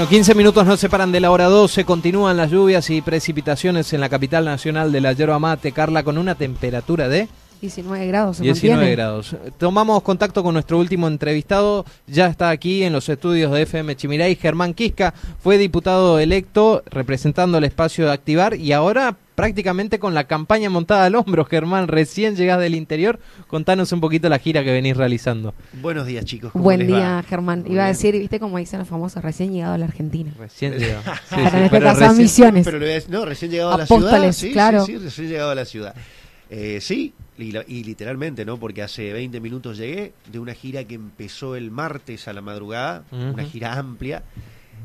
Bueno, 15 minutos nos separan de la hora 12. Continúan las lluvias y precipitaciones en la capital nacional de la yerba mate, Carla, con una temperatura de 19 grados. Se 19 mantiene. grados. Tomamos contacto con nuestro último entrevistado. Ya está aquí en los estudios de FM Chimiray. Germán Quisca fue diputado electo representando el espacio de Activar y ahora prácticamente con la campaña montada al hombro. Germán, recién llegás del interior. Contanos un poquito la gira que venís realizando. Buenos días, chicos. ¿cómo Buen les día, va? Germán. Muy Iba a decir, viste como dicen los famosos, recién llegado a la Argentina. Recién llegó. Sí, sí, en este pero caso a recién- Misiones. Pero no, recién llegado a la ciudad. Sí, claro. sí, sí, recién llegado a la ciudad. Eh, sí, y, literalmente, ¿no? Porque hace 20 minutos llegué de una gira que empezó el martes a la madrugada, una gira amplia.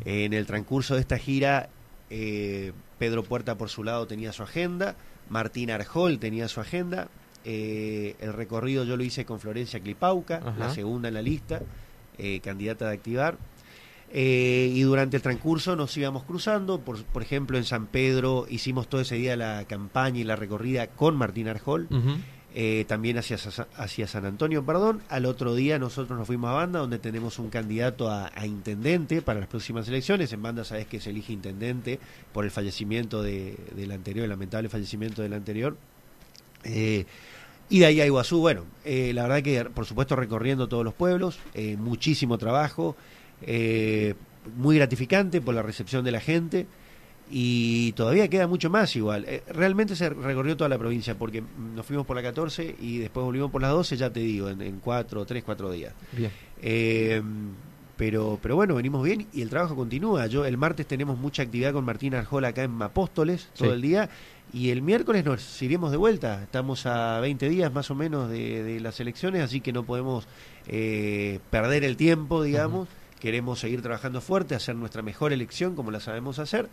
En el transcurso de esta gira, eh, Pedro Puerta por su lado tenía su agenda, Martín Arjol tenía su agenda. eh, el recorrido yo lo hice con Florencia Clipauca, la segunda en la lista, eh, candidata de activar. Eh, y durante el transcurso nos íbamos cruzando, por, por ejemplo en San Pedro hicimos todo ese día la campaña y la recorrida con Martín Arjol. Eh, también hacia, hacia San Antonio, perdón. Al otro día nosotros nos fuimos a Banda, donde tenemos un candidato a, a intendente para las próximas elecciones. En Banda sabes que se elige intendente por el fallecimiento de- del anterior, el lamentable fallecimiento del anterior. Eh, y de ahí a Iguazú, bueno, eh, la verdad que por supuesto recorriendo todos los pueblos, eh, muchísimo trabajo, eh, muy gratificante por la recepción de la gente y todavía queda mucho más igual. Eh, realmente se recorrió toda la provincia porque nos fuimos por la 14 y después volvimos por las 12, ya te digo, en, en 4, 3, 4 días. Bien. Eh, pero, pero bueno, venimos bien y el trabajo continúa. Yo el martes tenemos mucha actividad con Martín Arjol acá en Apóstoles todo Sí. el día y el miércoles nos iremos de vuelta. Estamos a 20 días más o menos de, de las elecciones, así que no podemos eh, perder el tiempo, digamos. Queremos seguir trabajando fuerte, hacer nuestra mejor elección como la sabemos hacer.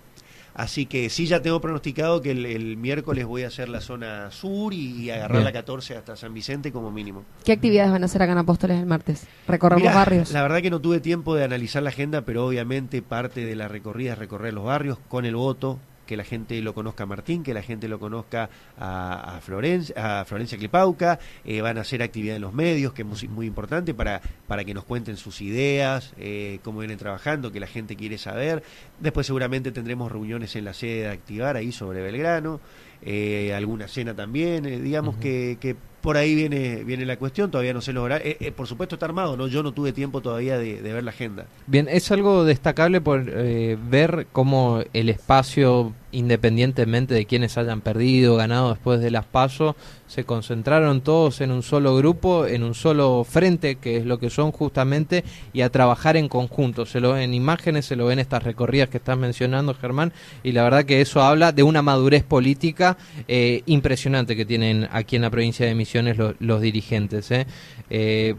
Así que sí, ya tengo pronosticado que el, el miércoles voy a hacer la zona sur y, y agarrar Bien. la 14 hasta San Vicente como mínimo. ¿Qué actividades van a hacer acá en Apóstoles el martes? Recorrer Mirá, los barrios. La verdad que no tuve tiempo de analizar la agenda, pero obviamente parte de la recorrida es recorrer los barrios con el voto, que la gente lo conozca a Martín, que la gente lo conozca a, a Florencia, a Florencia Clipauca, eh, van a hacer actividad en los medios, que es muy, muy importante para, para que nos cuenten sus ideas, eh, cómo vienen trabajando, que la gente quiere saber. Después seguramente tendremos reuniones en la sede de Activar, ahí sobre Belgrano, eh, alguna cena también, digamos que, que por ahí viene, viene la cuestión, todavía no sé los horarios. Eh, eh, por supuesto está armado, ¿no? Yo no tuve tiempo todavía de, ver la agenda. Bien, es algo destacable por eh, ver cómo el espacio, independientemente de quienes hayan perdido, ganado después de las pasos, se concentraron todos en un solo grupo, en un solo frente, que es lo que son justamente, y a trabajar en conjunto. Se lo ven en imágenes, se lo ven en estas recorridas que estás mencionando, Germán, y la verdad que eso habla de una madurez política eh, impresionante que tienen aquí en la provincia de Misiones lo- los dirigentes. ¿eh? Eh,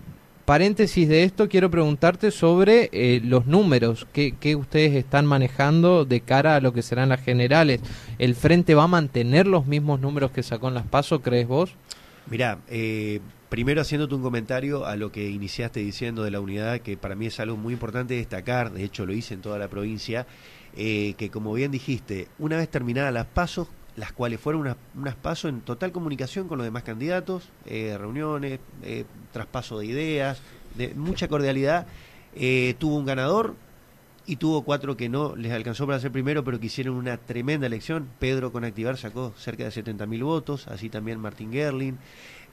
paréntesis de esto, quiero preguntarte sobre eh, los números que, ustedes están manejando de cara a lo que serán las generales. ¿El Frente va a mantener los mismos números que sacó en las PASO, crees vos? Mirá, primero haciéndote un comentario a lo que iniciaste diciendo de la unidad, que para mí es algo muy importante destacar, de hecho lo hice en toda la provincia, que como bien dijiste, una vez terminadas las pasos, las cuales fueron unas, pasos en total comunicación con los demás candidatos, eh, reuniones, eh, traspaso de ideas, de mucha cordialidad, eh, tuvo un ganador y tuvo cuatro que no les alcanzó para ser primero, pero que hicieron una tremenda elección. Pedro con Activar sacó cerca de 70.000 votos, así también Martín Gerling.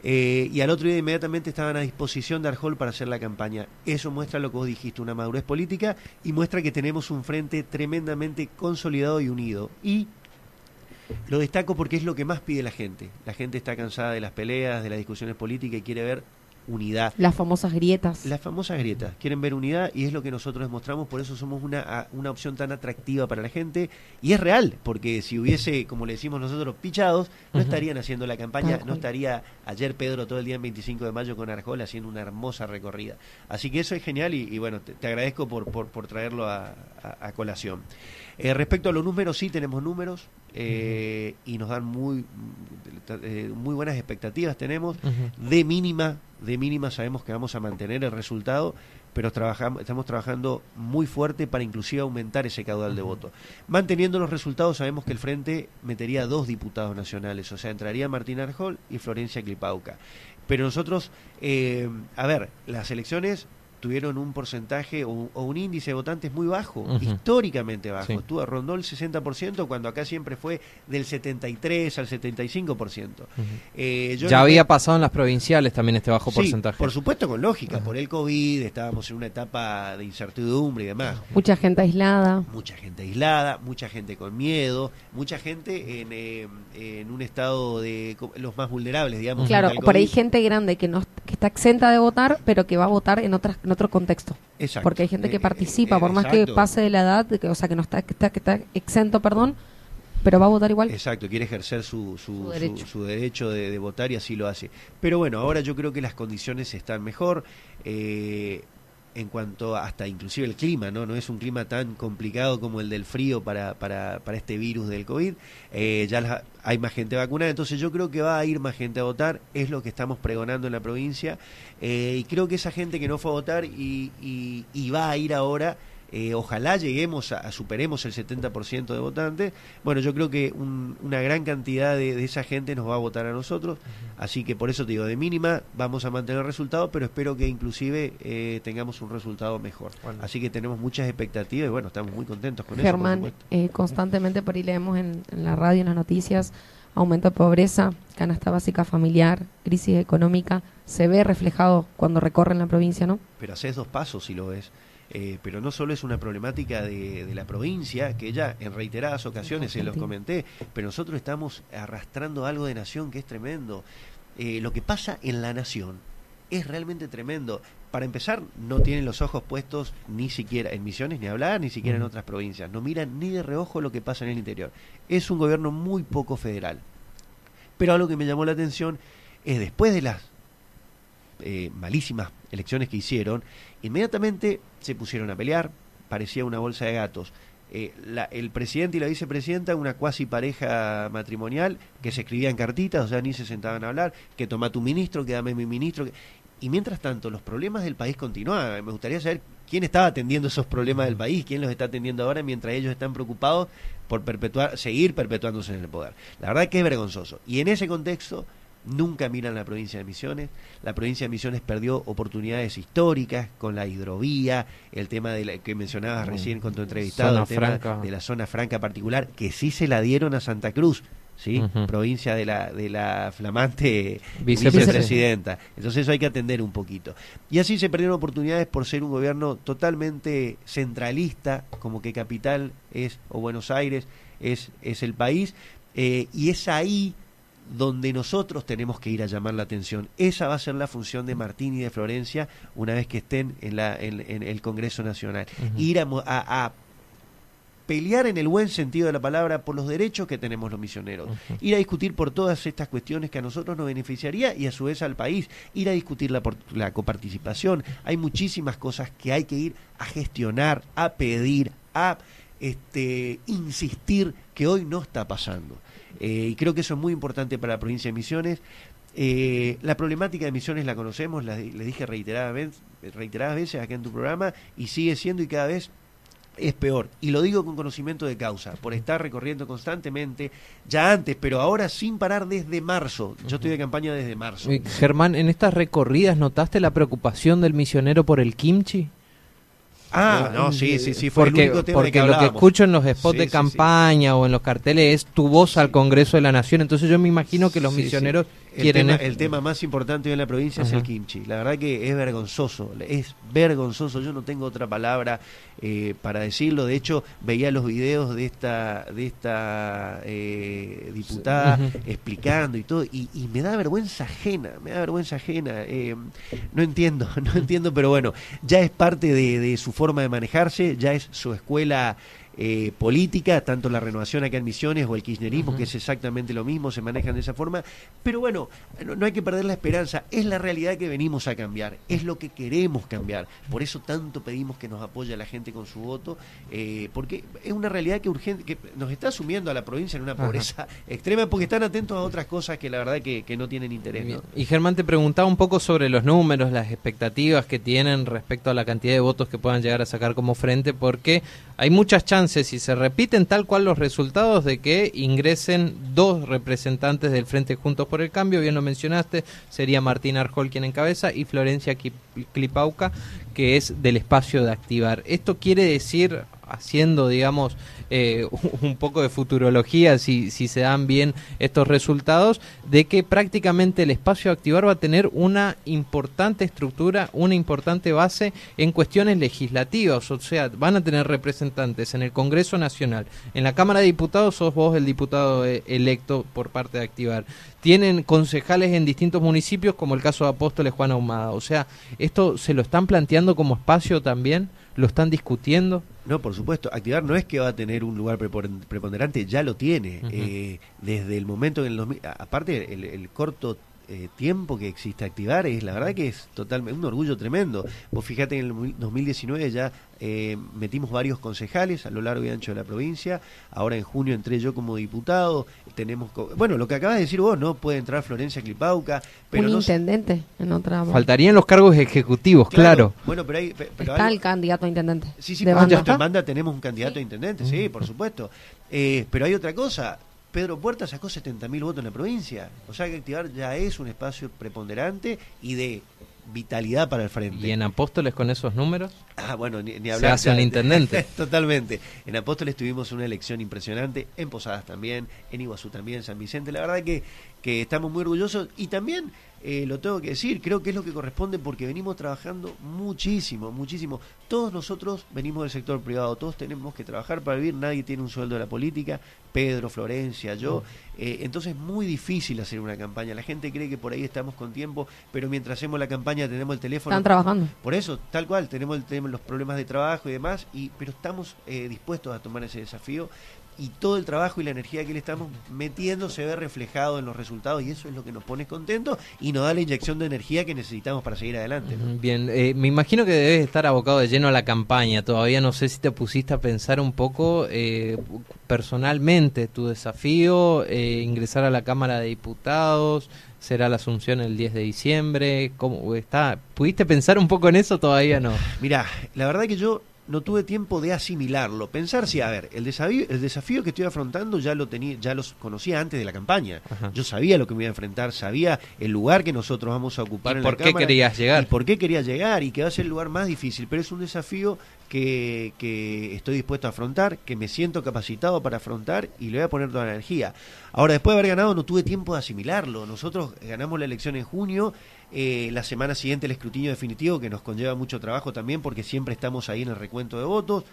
Y al otro día inmediatamente estaban a disposición de Arjol para hacer la campaña. Eso muestra lo que vos dijiste, una madurez política y muestra que tenemos un frente tremendamente consolidado y unido. Y lo destaco porque es lo que más pide la gente. La gente está cansada de las peleas, de las discusiones políticas y quiere ver unidad. Las famosas grietas. Las famosas grietas, quieren ver unidad y es lo que nosotros demostramos, por eso somos una, una opción tan atractiva para la gente y es real, porque si hubiese, como le decimos nosotros, pichados, no estarían haciendo la campaña, Tal no cual. estaría ayer Pedro todo el día en 25 de mayo con Arjol haciendo una hermosa recorrida. Así que eso es genial y, y bueno, te, te agradezco por, por, por traerlo a, a- a colación. Eh, respecto a los números, sí tenemos números eh, y nos dan muy, eh, muy buenas expectativas, tenemos de mínima, de mínima sabemos que vamos a mantener el resultado, pero trabajamos, estamos trabajando muy fuerte para inclusive aumentar ese caudal de voto. Manteniendo los resultados, sabemos que el Frente metería dos diputados nacionales, o sea, entraría Martín Arjol y Florencia Clipauca. Pero nosotros, eh, a ver, las elecciones tuvieron un porcentaje o, un- o un índice de votantes muy bajo, históricamente bajo. Sí. Estuvo, rondó el 60% cuando acá siempre fue del 73 al 75%. Eh, yo Ya no- había pasado en las provinciales también este bajo Sí, porcentaje. por supuesto con lógica, por el COVID, estábamos en una etapa de incertidumbre y demás. Mucha gente aislada. Mucha gente aislada, mucha gente con miedo, mucha gente en, eh, en un estado de los más vulnerables, digamos. Claro, por ahí gente grande que no que está exenta de votar, pero que va a votar en otras en otro contexto. Exacto. Porque hay gente que Eh, participa, eh, por más que pase de la edad, de que, o sea, que no está que está, que está exento, perdón, pero va a votar igual. Exacto, quiere ejercer su, su, Su su- derecho. su derecho de, de votar y así lo hace. Pero bueno, ahora yo creo que las condiciones están mejor. eh, en cuanto hasta inclusive el clima, ¿no? No es un clima tan complicado como el del frío para, para, para este virus del COVID. Eh, ya hay más gente vacunada, entonces yo creo que va a ir más gente a votar, es lo que estamos pregonando en la provincia. Eh, y creo que esa gente que no fue a votar y, y- y va a ir ahora, eh, ojalá lleguemos a, a superemos el 70% de votantes. Bueno, yo creo que un- una gran cantidad de, de esa gente nos va a votar a nosotros, así que por eso te digo, de mínima vamos a mantener el resultado, pero espero que inclusive eh, tengamos un resultado mejor. Bueno. Así que tenemos muchas expectativas y bueno, estamos muy contentos con eso. Germán, por supuesto. eh, constantemente por ahí leemos en, en la radio, en las noticias, aumento de pobreza, canasta básica familiar, crisis económica, se ve reflejado cuando recorren la provincia, ¿no? pero haces dos pasos si lo ves. Eh, pero no solo es una problemática de, de la provincia, que ya en reiteradas ocasiones se los comenté, pero nosotros estamos arrastrando algo de nación que es tremendo. Eh, lo que pasa en la nación es realmente tremendo. Para empezar, no tienen los ojos puestos ni siquiera en Misiones ni hablar, ni siquiera en otras provincias. No miran ni de reojo lo que pasa en el interior. Es un gobierno muy poco federal. Pero algo que me llamó la atención es después de las eh, malísimas elecciones que hicieron, inmediatamente se pusieron a pelear, parecía una bolsa de gatos. Eh, el presidente y la vicepresidenta, una cuasi pareja matrimonial, que se escribían cartitas, o sea, ni se sentaban a hablar, que toma tu ministro, que dame mi ministro. Y mientras tanto, los problemas del país continuaban. Me gustaría saber quién estaba atendiendo esos problemas del país, quién los está atendiendo ahora, mientras ellos están preocupados por perpetuar, seguir perpetuándose en el poder. La verdad que es vergonzoso. Y en ese contexto, nunca miran la provincia de Misiones. La provincia de Misiones perdió oportunidades históricas con la hidrovía, el tema de la, que mencionabas Mm. recién con tu entrevistado, Zona el tema franca. de la zona franca particular, que sí se la dieron a Santa Cruz. ¿Sí? Provincia de la de la flamante Vicepresidenta. vicepresidenta. Entonces eso hay que atender un poquito. Y así se perdieron oportunidades por ser un gobierno totalmente centralista, como que capital es, o Buenos Aires es, es el país, eh, y es ahí donde nosotros tenemos que ir a llamar la atención. Esa va a ser la función de Martín y de Florencia una vez que estén en, la, en, en el Congreso Nacional. Ir a, a- a pelear en el buen sentido de la palabra por los derechos que tenemos los misioneros. Ir a discutir por todas estas cuestiones que a nosotros nos beneficiaría y a su vez al país. Ir a discutir la, por- la coparticipación. Hay muchísimas cosas que hay que ir a gestionar, a pedir, a este, insistir que hoy no está pasando. Eh, y creo que eso es muy importante para la provincia de Misiones. Eh, la problemática de Misiones la conocemos, la, le dije reiteradas veces, reiteradas veces acá en tu programa y sigue siendo y cada vez es peor. Y lo digo con conocimiento de causa, por estar recorriendo constantemente, ya antes, pero ahora sin parar desde marzo. Yo estoy de campaña desde marzo. Germán, en estas recorridas, ¿notaste la preocupación del misionero por el kimchi? Ah, no, sí, sí, sí, fue porque el único tema porque que lo que escucho en los spots Sí, de sí, sí. campaña o en los carteles es tu voz al Congreso de la Nación. Entonces yo me imagino que los Sí, sí. misioneros El tema, el tema más importante hoy en la provincia es el kimchi. La verdad que es vergonzoso, es vergonzoso. Yo no tengo otra palabra eh, para decirlo. De hecho, veía los videos de esta de esta eh, diputada explicando y todo, y, y me da vergüenza ajena, me da vergüenza ajena. Eh, no entiendo, no entiendo, pero bueno, ya es parte de, de su forma de manejarse, ya es su escuela eh, política, tanto la renovación acá en Misiones o el kirchnerismo, que es exactamente lo mismo, se manejan de esa forma. Pero bueno, no, no hay que perder la esperanza, es la realidad que venimos a cambiar, es lo que queremos cambiar. Por eso tanto pedimos que nos apoye la gente con su voto, eh, porque es una realidad que urgente, que nos está sumiendo a la provincia en una Ajá. pobreza extrema, porque están atentos a otras cosas que la verdad que, que no tienen interés. Y Germán te preguntaba un poco sobre los números, las expectativas que tienen respecto a la cantidad de votos que puedan llegar a sacar como frente, porque hay muchas chances si se repiten tal cual los resultados, de que ingresen dos representantes del Frente Juntos por el Cambio, bien lo mencionaste, sería Martín Arjol quien encabeza y Florencia Clipauca, que es del espacio de activar. Esto quiere decir, haciendo, digamos, eh, un poco de futurología, si, si se dan bien estos resultados, de que prácticamente el espacio activar va a tener una importante estructura, una importante base en cuestiones legislativas, o sea, van a tener representantes en el Congreso Nacional, en la Cámara de Diputados sos vos el diputado eh, electo por parte de Activar, tienen concejales en distintos municipios, como el caso de Apóstoles Juan Ahumada, o sea, esto se lo están planteando como espacio también, lo están discutiendo. No, por supuesto. Activar no es que va a tener un lugar preponderante, ya lo tiene. eh, desde el momento en el 2000, aparte el, el corto eh, tiempo que existe activar es la verdad que es totalmente un orgullo tremendo. Vos fíjate en el 2019 ya eh, metimos varios concejales a lo largo y ancho de la provincia. Ahora en junio entré yo como diputado. Tenemos bueno lo que acabas de decir vos no puede entrar Florencia Clipauca, pero un intendente en otra. Faltarían los cargos ejecutivos, claro. Bueno, pero hay está el candidato a intendente. Sí, sí, de banda. tenemos un candidato a intendente, sí, por supuesto. Eh, pero hay otra cosa Pedro Puerta sacó 70.000 votos en la provincia. O sea que Activar ya es un espacio preponderante y de vitalidad para el frente. ¿Y en Apóstoles con esos números? Ah, bueno, ni, hablar. Se hace un intendente. Totalmente. En Apóstoles tuvimos una elección impresionante, en Posadas también, en Iguazú también, en San Vicente. La verdad que, que estamos muy orgullosos y también eh, lo tengo que decir, creo que es lo que corresponde porque venimos trabajando muchísimo, muchísimo. Todos nosotros venimos del sector privado, todos tenemos que trabajar para vivir, nadie tiene un sueldo de la política, Pedro, Florencia, yo. Eh, entonces es muy difícil hacer una campaña. La gente cree que por ahí estamos con tiempo, pero mientras hacemos la campaña tenemos el teléfono. Están trabajando. Por eso, tal cual, tenemos, tenemos los problemas de trabajo y demás, y, pero estamos eh, dispuestos a tomar ese desafío y todo el trabajo y la energía que le estamos metiendo se ve reflejado en los resultados y eso es lo que nos pone contentos y nos da la inyección de energía que necesitamos para seguir adelante. Bien, eh, me imagino que debes estar abocado de lleno a la campaña. Todavía no sé si te pusiste a pensar un poco eh, personalmente tu desafío, eh, ingresar a la Cámara de Diputados, será la asunción el 10 de diciembre. ¿Cómo está? ¿Pudiste pensar un poco en eso? Todavía no. Mira, la verdad que yo no tuve tiempo de asimilarlo. Pensar si, a ver, el desafío, el desafío que estoy afrontando ya lo tenía, ya los conocía antes de la campaña. Yo sabía lo que me iba a enfrentar, sabía el lugar que nosotros vamos a ocupar en por qué querías llegar? Y por qué quería llegar y que va a ser el lugar más difícil, pero es un desafío que, que estoy dispuesto a afrontar, que me siento capacitado para afrontar y le voy a poner toda la energía. Ahora, después de haber ganado, no tuve tiempo de asimilarlo. Nosotros ganamos la elección en junio eh, la semana siguiente el escrutinio definitivo, que nos conlleva mucho trabajo también, porque siempre estamos ahí en el recuento de votos.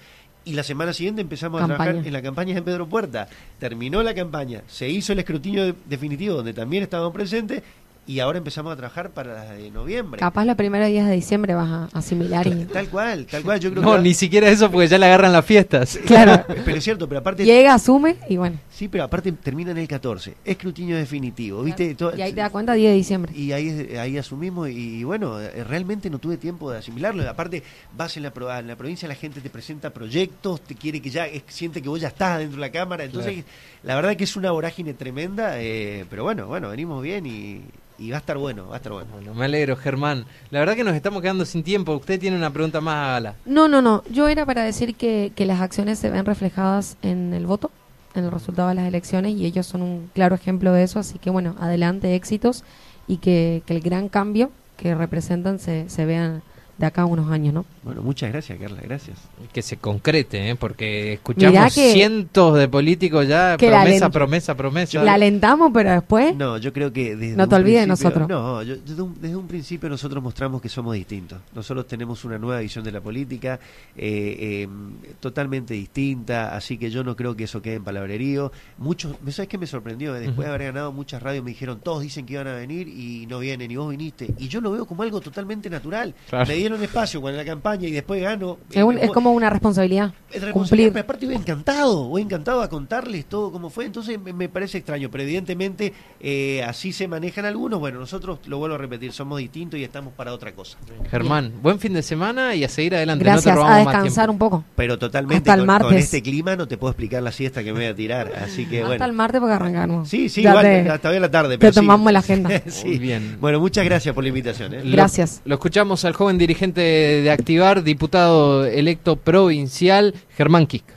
Y la semana siguiente empezamos a trabajar en la campaña de Pedro Puerta. Terminó la campaña, se hizo el escrutinio definitivo, donde también estábamos presentes, y ahora empezamos a trabajar para la de noviembre. Capaz los primeros días de diciembre vas a asimilar. Y... Tal cual, tal cual. Yo creo no, ni siquiera eso porque ya le agarran las fiestas. Claro. pero es cierto, pero aparte... Llega, asume y bueno. Sí, pero aparte termina en el 14. Escrutinio definitivo, ¿viste? y ahí te das cuenta 10 de diciembre. Y ahí, ahí asumimos y, bueno, eh, realmente no tuve tiempo de asimilarlo. Aparte, vas en la, en la provincia, la gente te presenta proyectos, te quiere que ya, siente que vos ya estás dentro de la cámara. Entonces, la verdad que es una vorágine tremenda, eh, pero bueno, bueno, venimos bien y y va a estar bueno, va a estar bueno. me alegro, Germán. La verdad que nos estamos quedando sin tiempo. Usted tiene una pregunta más, hágala. No, no, no. Yo era para decir que, que las acciones se ven reflejadas en el voto, en el resultado de las elecciones, y ellos son un claro ejemplo de eso. Así que, bueno, adelante, éxitos, y que, que el gran cambio que representan se, se vean de acá a unos años, ¿no? Bueno, muchas gracias, Carla, gracias. Que se concrete, ¿eh? porque escuchamos cientos de políticos ya, promesa, promesa, promesa. La alentamos, pero después... No, yo creo que desde No te olvides de nosotros. No, desde, un, principio nosotros mostramos que somos distintos. Nosotros tenemos una nueva visión de la política, eh, em, totalmente distinta, así que yo no creo que eso quede en palabrerío. Muchos, ¿sabes qué me sorprendió? Después de haber ganado muchas radios me dijeron, todos dicen que iban a venir y no vienen, y vos viniste. Y yo lo veo como algo totalmente natural. Claro un espacio con la campaña y después gano. Es, es como una responsabilidad. cumplir. Pero aparte voy encantado, voy encantado a contarles todo cómo fue. Entonces me, parece extraño, pero evidentemente eh, así se manejan algunos. Bueno, nosotros, lo vuelvo a repetir, somos distintos y estamos para otra cosa. Germán, buen fin de semana y a seguir adelante. Gracias, a descansar un poco. Pero totalmente, con, con, este clima no te puedo explicar la siesta que me voy a tirar. Así que Hasta el martes porque arrancamos. Sí, sí, igual, hasta hoy la tarde. Pero te tomamos la agenda. sí. bien. Bueno, muchas gracias por la invitación. ¿eh? Gracias. lo escuchamos al joven dirigente de Activar, diputado electo provincial, Germán Kik.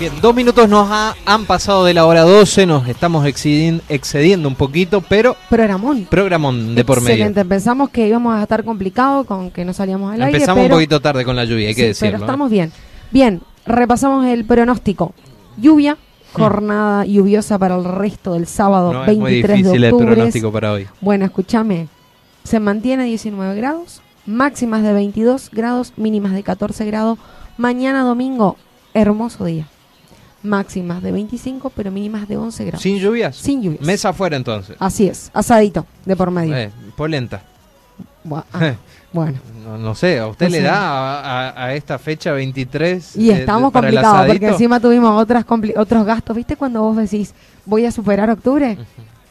Bien, dos minutos nos han pasado de la hora 12, nos estamos excediendo, un poquito, pero... Programón. Programón de por medio. Excelente, pensamos que íbamos a estar complicado con que no salíamos al aire, Empezamos un poquito tarde con la lluvia, hay que decirlo. pero estamos bien. Bien, repasamos el pronóstico. Lluvia, mm. jornada lluviosa para el resto del sábado no, 23 es muy difícil el pronóstico para hoy. Bueno, escúchame, se mantiene 19 grados, máximas de 22 grados, mínimas de 14 grados. Mañana domingo, hermoso día máximas de 25, pero mínimas de 11 grados. ¿Sin lluvias? Sin lluvias. Mesa afuera entonces. Así es, asadito, de por medio. Eh, polenta. Ah, bueno. No, sé, ¿a usted le da a, esta fecha 23? Y estamos complicados, porque encima tuvimos otras otros gastos. ¿Viste cuando vos decís, voy a superar octubre?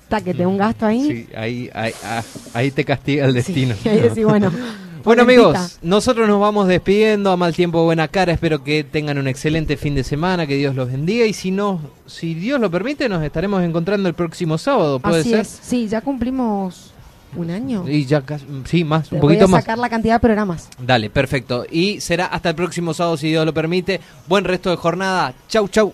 Está que te un gasto ahí. Sí, ahí, ahí, ah, ahí, te castiga el destino. Sí, ahí decís, bueno. Bueno amigos, nosotros nos vamos despidiendo a mal tiempo, buena cara. Espero que tengan un excelente fin de semana, que Dios los bendiga y si no, si Dios lo permite, nos estaremos encontrando el próximo sábado. ¿Puede Así ser? Es. Sí, ya cumplimos un año. Y ya casi, sí, más, un poquito más. sacar la cantidad de programas. Dale, perfecto. Y será hasta el próximo sábado si Dios lo permite. Buen resto de jornada. Chau, chau.